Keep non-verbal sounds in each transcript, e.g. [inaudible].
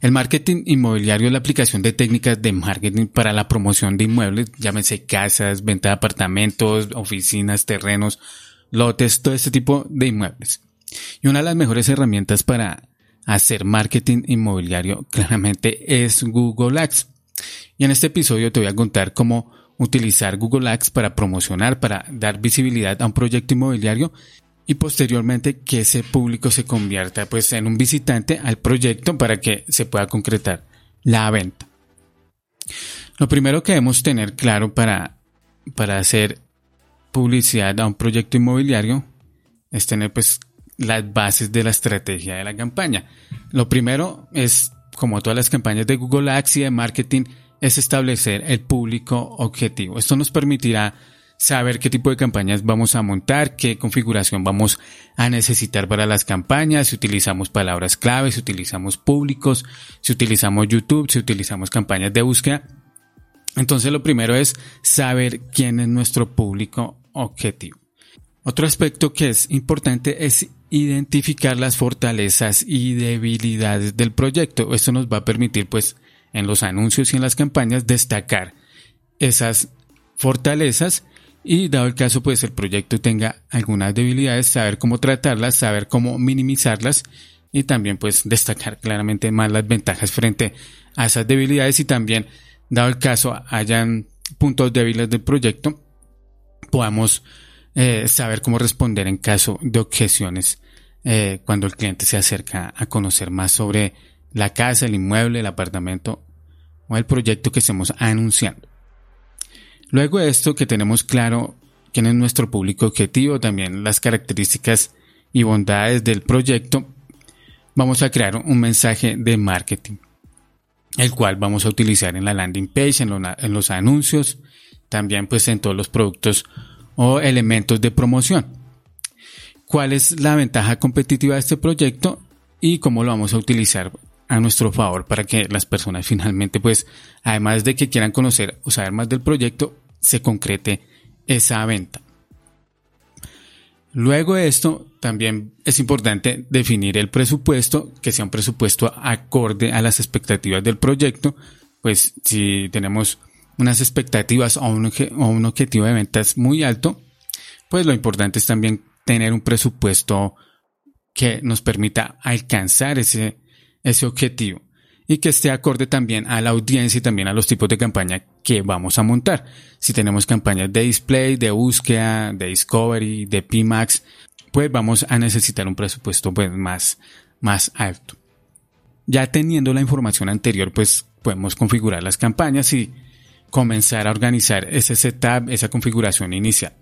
El marketing inmobiliario es la aplicación de técnicas de marketing para la promoción de inmuebles, llámese casas, venta de apartamentos, oficinas, terrenos, lotes, todo este tipo de inmuebles. Y una de las mejores herramientas para hacer marketing inmobiliario [laughs] claramente es Google Ads. Y en este episodio te voy a contar cómo utilizar Google Ads para promocionar, para dar visibilidad a un proyecto inmobiliario y posteriormente que ese público se convierta pues en un visitante al proyecto para que se pueda concretar la venta. Lo primero que debemos tener claro para, para hacer publicidad a un proyecto inmobiliario es tener pues las bases de la estrategia de la campaña. Lo primero es, como todas las campañas de Google Ads y de marketing, es establecer el público objetivo. Esto nos permitirá saber qué tipo de campañas vamos a montar, qué configuración vamos a necesitar para las campañas, si utilizamos palabras clave, si utilizamos públicos, si utilizamos YouTube, si utilizamos campañas de búsqueda. Entonces lo primero es saber quién es nuestro público objetivo. Otro aspecto que es importante es identificar las fortalezas y debilidades del proyecto. Esto nos va a permitir pues en los anuncios y en las campañas destacar esas fortalezas y dado el caso pues el proyecto tenga algunas debilidades, saber cómo tratarlas, saber cómo minimizarlas y también pues destacar claramente más las ventajas frente a esas debilidades y también dado el caso hayan puntos débiles del proyecto podamos eh, saber cómo responder en caso de objeciones eh, cuando el cliente se acerca a conocer más sobre la casa, el inmueble, el apartamento o el proyecto que estemos anunciando. Luego de esto que tenemos claro quién es nuestro público objetivo, también las características y bondades del proyecto, vamos a crear un mensaje de marketing, el cual vamos a utilizar en la landing page, en, los anuncios, también pues en todos los productos o elementos de promoción. ¿Cuál es la ventaja competitiva de este proyecto y cómo lo vamos a utilizar a nuestro favor para que las personas finalmente, pues, además de que quieran conocer o saber más del proyecto, se concrete esa venta. Luego de esto, también es importante definir el presupuesto, que sea un presupuesto acorde a las expectativas del proyecto, pues si tenemos unas expectativas o un, o un objetivo de ventas muy alto, pues lo importante es también tener un presupuesto que nos permita alcanzar ese, ese objetivo y que esté acorde también a la audiencia y también a los tipos de campaña que vamos a montar. Si tenemos campañas de display, de búsqueda, de discovery, de PMAX, pues vamos a necesitar un presupuesto pues más, más alto. Ya teniendo la información anterior, pues podemos configurar las campañas y comenzar a organizar ese setup, esa configuración inicial.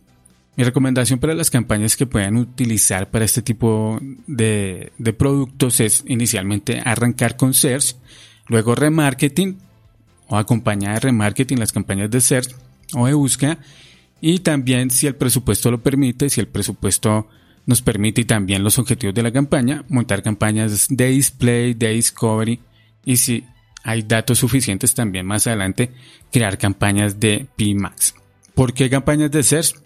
Mi recomendación para las campañas que puedan utilizar para este tipo de, productos es inicialmente arrancar con search, luego remarketing o acompañar de remarketing las campañas de search o de búsqueda y también si el presupuesto lo permite, si el presupuesto nos permite y también los objetivos de la campaña, montar campañas de display, de discovery y si hay datos suficientes también más adelante crear campañas de PMAX. ¿Por qué campañas de search?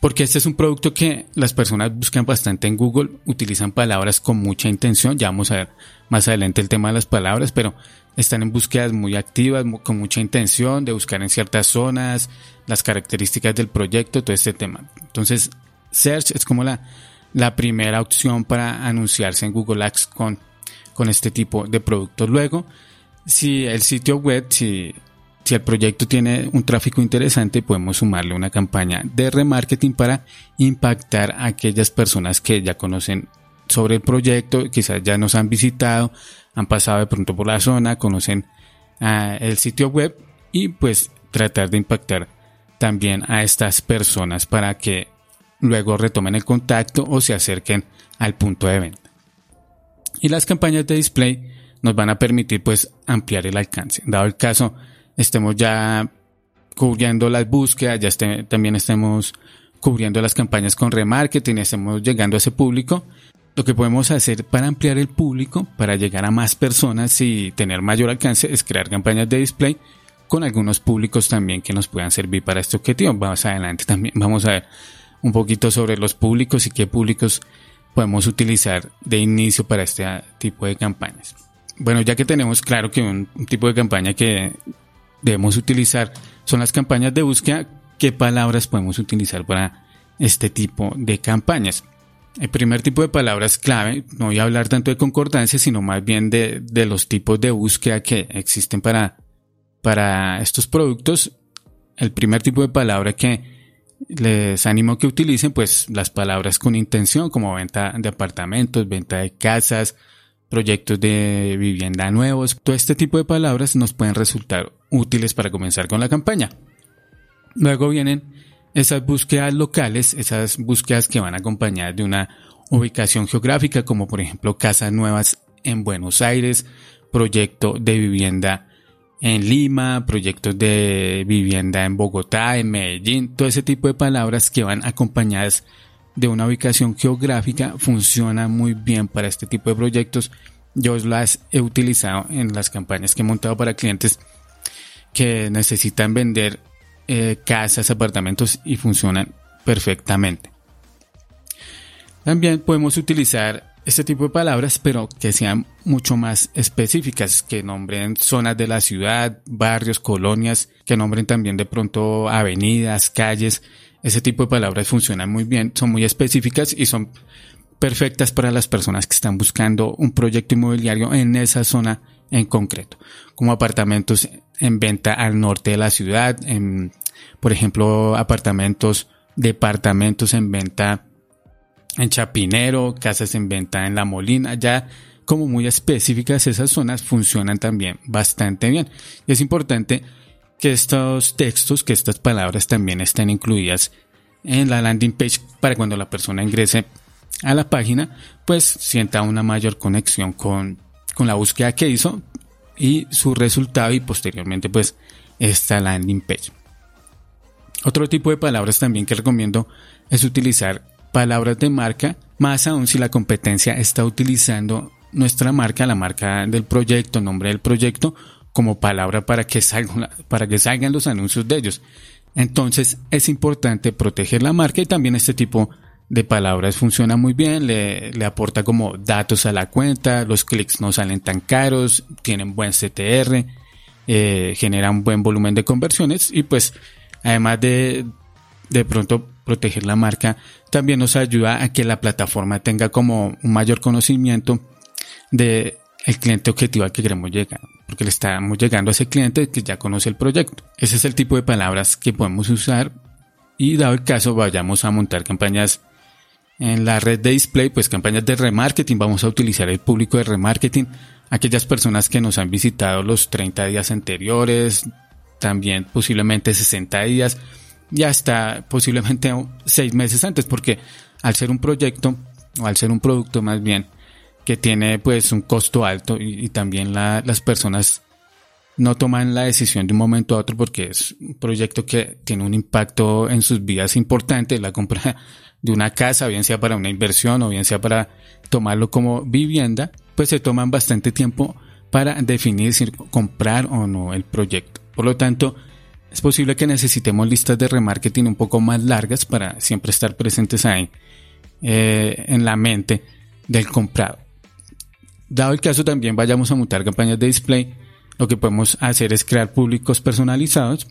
Porque este es un producto que las personas buscan bastante en Google, utilizan palabras con mucha intención, ya vamos a ver más adelante el tema de las palabras, pero están en búsquedas muy activas, con mucha intención de buscar en ciertas zonas, las características del proyecto, todo este tema. Entonces, Search es como la, la primera opción para anunciarse en Google Ads con, con este tipo de productos. Luego, si el sitio web, si si el proyecto tiene un tráfico interesante, podemos sumarle una campaña de remarketing para impactar a aquellas personas que ya conocen sobre el proyecto, quizás ya nos han visitado, han pasado de pronto por la zona, conocen ah, el sitio web y pues tratar de impactar también a estas personas para que luego retomen el contacto o se acerquen al punto de venta. Y las campañas de display nos van a permitir pues ampliar el alcance. Dado el caso, estemos ya cubriendo las búsquedas, ya este, también estemos cubriendo las campañas con remarketing, estemos llegando a ese público. Lo que podemos hacer para ampliar el público, para llegar a más personas y tener mayor alcance, es crear campañas de display con algunos públicos también que nos puedan servir para este objetivo. Vamos adelante también, vamos a ver un poquito sobre los públicos y qué públicos podemos utilizar de inicio para este tipo de campañas. Bueno, ya que tenemos claro que un, tipo de campaña que debemos utilizar son las campañas de búsqueda, ¿qué palabras podemos utilizar para este tipo de campañas? El primer tipo de palabras clave, no voy a hablar tanto de concordancia, sino más bien de, de los tipos de búsqueda que existen para, para estos productos. El primer tipo de palabra que les animo que utilicen pues las palabras con intención como venta de apartamentos, venta de casas, proyectos de vivienda nuevos. Todo este tipo de palabras nos pueden resultar útiles para comenzar con la campaña. Luego vienen esas búsquedas locales, esas búsquedas que van acompañadas de una ubicación geográfica como por ejemplo casas nuevas en Buenos Aires, proyecto de vivienda en Lima, proyectos de vivienda en Bogotá, en Medellín, todo ese tipo de palabras que van acompañadas de una ubicación geográfica funcionan muy bien para este tipo de proyectos. Yo las he utilizado en las campañas que he montado para clientes que necesitan vender eh, casas, apartamentos y funcionan perfectamente. También podemos utilizar este tipo de palabras, pero que sean mucho más específicas, que nombren zonas de la ciudad, barrios, colonias, que nombren también de pronto avenidas, calles. Ese tipo de palabras funcionan muy bien, son muy específicas y son perfectas para las personas que están buscando un proyecto inmobiliario en esa zona en concreto, como apartamentos en venta al norte de la ciudad, en, por ejemplo, apartamentos, departamentos en venta en Chapinero, casas en venta en La Molina, ya como muy específicas esas zonas funcionan también bastante bien. Y es importante que estos textos, que estas palabras también estén incluidas en la landing page para cuando la persona ingrese a la página, pues sienta una mayor conexión con, con la búsqueda que hizo y su resultado y posteriormente pues esta landing page. Otro tipo de palabras también que recomiendo es utilizar palabras de marca, más aún si la competencia está utilizando nuestra marca, la marca del proyecto, nombre del proyecto, como palabra para que salgan, para que salgan los anuncios de ellos. Entonces es importante proteger la marca y también este tipo de palabras funciona muy bien, le, le aporta como datos a la cuenta, los clics no salen tan caros, tienen buen CTR, eh, generan buen volumen de conversiones y pues además de de pronto proteger la marca, también nos ayuda a que la plataforma tenga como un mayor conocimiento de el cliente objetivo al que queremos llegar, porque le estamos llegando a ese cliente que ya conoce el proyecto. Ese es el tipo de palabras que podemos usar y dado el caso vayamos a montar campañas en la red de display, pues campañas de remarketing, vamos a utilizar el público de remarketing, aquellas personas que nos han visitado los 30 días anteriores, también posiblemente 60 días, ya está posiblemente seis meses antes, porque al ser un proyecto, o al ser un producto más bien, que tiene pues un costo alto y, también las personas no toman la decisión de un momento a otro porque es un proyecto que tiene un impacto en sus vidas importante, la compra [laughs] de una casa, bien sea para una inversión o bien sea para tomarlo como vivienda, pues se toman bastante tiempo para definir si comprar o no el proyecto. Por lo tanto, es posible que necesitemos listas de remarketing un poco más largas para siempre estar presentes ahí eh, en la mente del comprado. Dado el caso también vayamos a montar campañas de display, lo que podemos hacer es crear públicos personalizados.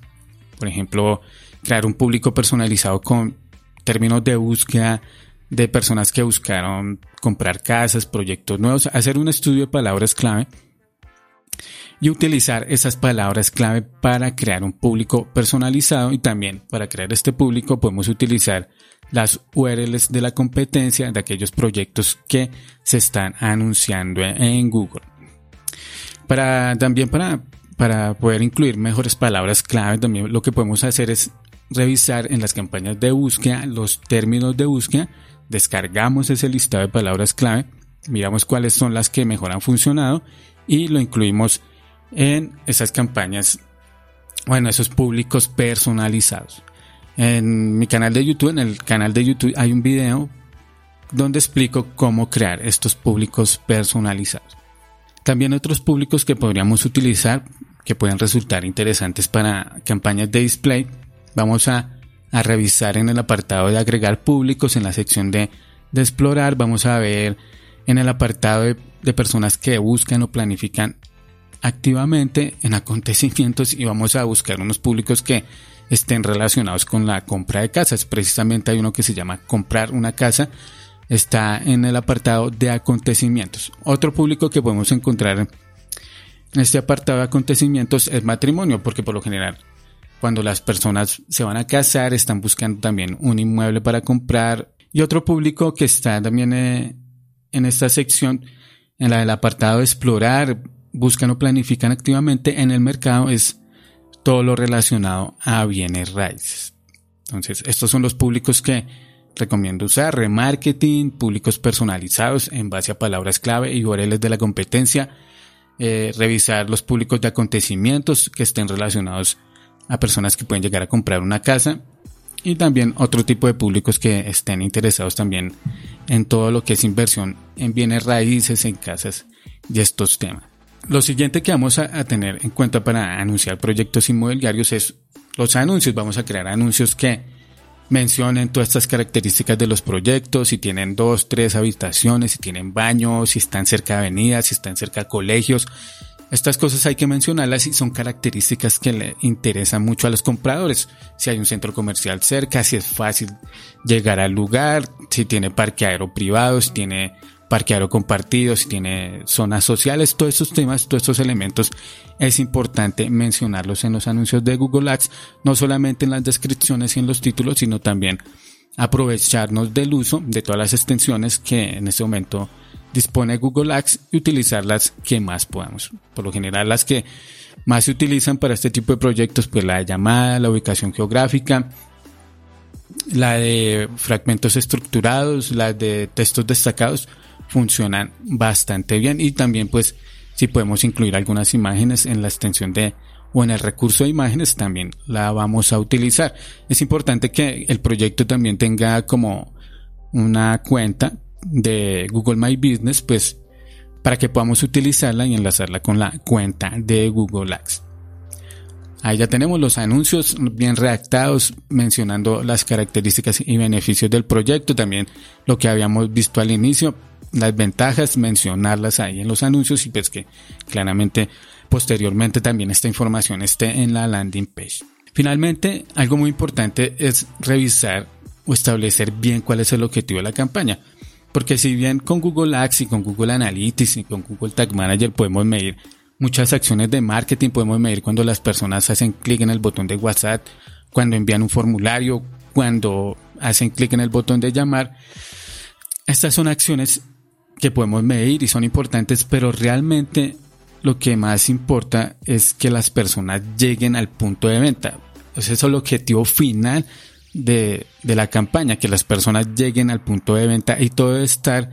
Por ejemplo, crear un público personalizado con términos de búsqueda de personas que buscaron comprar casas, proyectos nuevos, hacer un estudio de palabras clave y utilizar esas palabras clave para crear un público personalizado. Y también para crear este público podemos utilizar las URLs de la competencia de aquellos proyectos que se están anunciando en Google. Para también para, para poder incluir mejores palabras clave, también lo que podemos hacer es revisar en las campañas de búsqueda los términos de búsqueda, descargamos ese listado de palabras clave miramos cuáles son las que mejor han funcionado y lo incluimos en esas campañas, bueno, esos públicos personalizados. En mi canal de YouTube, en el canal de YouTube hay un video donde explico cómo crear estos públicos personalizados. También otros públicos que podríamos utilizar que pueden resultar interesantes para campañas de display. Vamos a, revisar en el apartado de agregar públicos en la sección de, explorar. Vamos a ver en el apartado de personas que buscan o planifican activamente en acontecimientos y vamos a buscar unos públicos que estén relacionados con la compra de casas. Precisamente hay uno que se llama comprar una casa. Está en el apartado de acontecimientos. Otro público que podemos encontrar en este apartado de acontecimientos es matrimonio, porque por lo general cuando las personas se van a casar están buscando también un inmueble para comprar. Y otro público que está también eh, en esta sección, en la del apartado de explorar, buscan o planifican activamente en el mercado es todo lo relacionado a bienes raíces. Entonces, estos son los públicos que recomiendo usar, remarketing, públicos personalizados en base a palabras clave y URLs de la competencia, eh, revisar los públicos de acontecimientos que estén relacionados a personas que pueden llegar a comprar una casa y también otro tipo de públicos que estén interesados también en todo lo que es inversión en bienes raíces, en casas y estos temas. Lo siguiente que vamos a, tener en cuenta para anunciar proyectos inmobiliarios es los anuncios. Vamos a crear anuncios que mencionen todas estas características de los proyectos, si tienen dos, tres habitaciones, si tienen baños, si están cerca de avenidas, si están cerca de colegios. Estas cosas hay que mencionarlas y son características que le interesan mucho a los compradores. Si hay un centro comercial cerca, si es fácil llegar al lugar, si tiene parque aéreo privado, si tiene parqueadero compartido, si tiene zonas sociales, todos estos temas, todos estos elementos, es importante mencionarlos en los anuncios de Google Ads, no solamente en las descripciones y en los títulos, sino también aprovecharnos del uso de todas las extensiones que en este momento dispone Google Ads y utilizarlas que más podamos. Por lo general las que más se utilizan para este tipo de proyectos, pues la llamada, la ubicación geográfica, la de fragmentos estructurados, la de textos destacados, funcionan bastante bien y también pues si podemos incluir algunas imágenes en la extensión de o en el recurso de imágenes también la vamos a utilizar. Es importante que el proyecto también tenga como una cuenta de Google My Business pues para que podamos utilizarla y enlazarla con la cuenta de Google Ads. Ahí ya tenemos los anuncios bien redactados mencionando las características y beneficios del proyecto, también lo que habíamos visto al inicio, las ventajas, mencionarlas ahí en los anuncios y pues que claramente posteriormente también esta información esté en la landing page. Finalmente, algo muy importante es revisar o establecer bien cuál es el objetivo de la campaña. Porque si bien con Google Ads y con Google Analytics y con Google Tag Manager podemos medir muchas acciones de marketing, podemos medir cuando las personas hacen clic en el botón de WhatsApp, cuando envían un formulario, cuando hacen clic en el botón de llamar. Estas son acciones que podemos medir y son importantes, pero realmente lo que más importa es que las personas lleguen al punto de venta. Ese es el objetivo final de, de, la campaña, que las personas lleguen al punto de venta y todo debe estar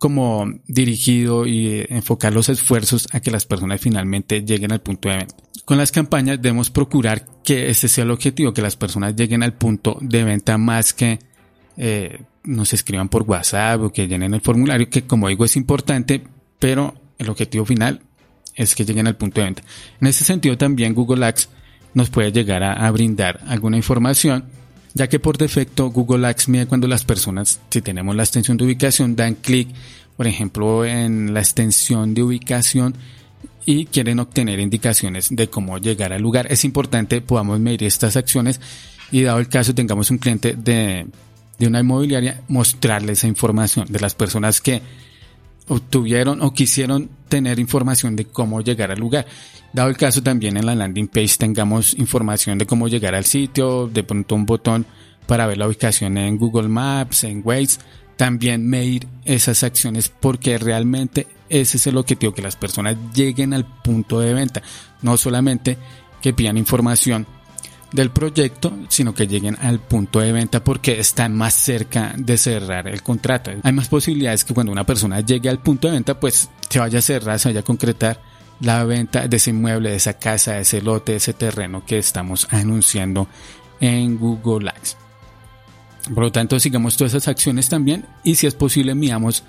como dirigido y enfocar los esfuerzos a que las personas finalmente lleguen al punto de venta. Con las campañas debemos procurar que ese sea el objetivo, que las personas lleguen al punto de venta más que eh, nos escriban por WhatsApp o que llenen el formulario, que como digo es importante, pero el objetivo final es que lleguen al punto de venta. En ese sentido también Google Ads nos puede llegar a, brindar alguna información, ya que por defecto Google Ads mide cuando las personas, si tenemos la extensión de ubicación, dan clic, por ejemplo, en la extensión de ubicación y quieren obtener indicaciones de cómo llegar al lugar. Es importante podamos medir estas acciones y dado el caso tengamos un cliente de de una inmobiliaria mostrarle esa información de las personas que obtuvieron o quisieron tener información de cómo llegar al lugar. Dado el caso también en la landing page tengamos información de cómo llegar al sitio, de pronto un botón para ver la ubicación en Google Maps, en Waze, también medir esas acciones porque realmente ese es el objetivo, que las personas lleguen al punto de venta, no solamente que pidan información del proyecto, sino que lleguen al punto de venta porque están más cerca de cerrar el contrato. Hay más posibilidades que cuando una persona llegue al punto de venta, pues se vaya a cerrar, se vaya a concretar la venta de ese inmueble, de esa casa, de ese lote, de ese terreno que estamos anunciando en Google Ads. Por lo tanto, sigamos todas esas acciones también y si es posible, miramos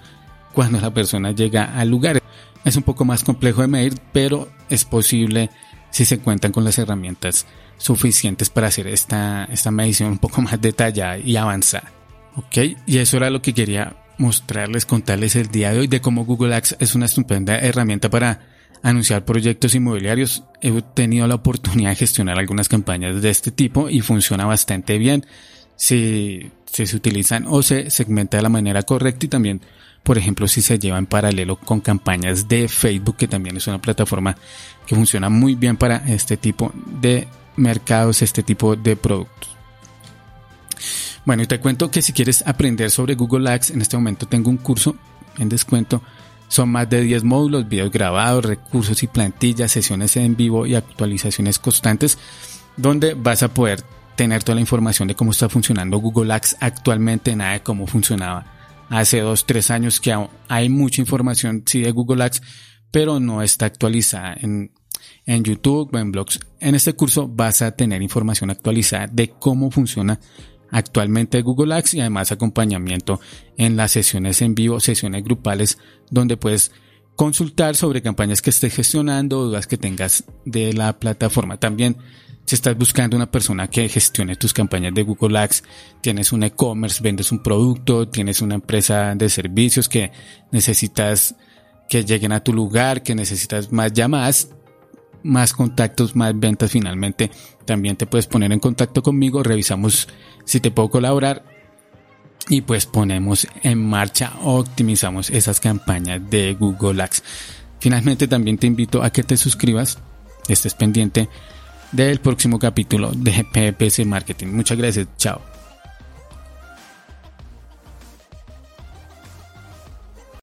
cuando la persona llega al lugar. Es un poco más complejo de medir, pero es posible si se cuentan con las herramientas suficientes para hacer esta, esta medición un poco [laughs] más detallada y avanzada. Ok, y eso era lo que quería mostrarles, contarles el día de hoy de cómo Google Ads es una estupenda herramienta para anunciar proyectos inmobiliarios. He tenido la oportunidad de gestionar algunas campañas de este tipo y funciona bastante bien si, si se utilizan o se segmenta de la manera correcta y también, por ejemplo, si se lleva en paralelo con campañas de Facebook, que también es una plataforma que funciona muy bien para este tipo de mercados, este tipo de productos. Bueno, y te cuento que si quieres aprender sobre Google Ads, en este momento tengo un curso en descuento. Son más de 10 módulos, videos grabados, recursos y plantillas, sesiones en vivo y actualizaciones constantes, donde vas a poder tener toda la información de cómo está funcionando Google Ads actualmente, nada de cómo funcionaba hace 2, 3 años, que hay mucha información, sí, de Google Ads, pero no está actualizada en, en YouTube o en blogs. En este curso vas a tener información actualizada de cómo funciona actualmente Google Ads y además acompañamiento en las sesiones en vivo, sesiones grupales donde puedes consultar sobre campañas que estés gestionando, dudas que tengas de la plataforma. También si estás buscando una persona que gestione tus campañas de Google Ads, tienes un e-commerce, vendes un producto, tienes una empresa de servicios que necesitas que lleguen a tu lugar, que necesitas más llamadas, más contactos, más ventas finalmente, también te puedes poner en contacto conmigo, revisamos si te puedo colaborar y pues ponemos en marcha, optimizamos esas campañas de Google Ads. Finalmente también te invito a que te suscribas, estés pendiente del próximo capítulo de PPC Marketing. Muchas gracias, chao.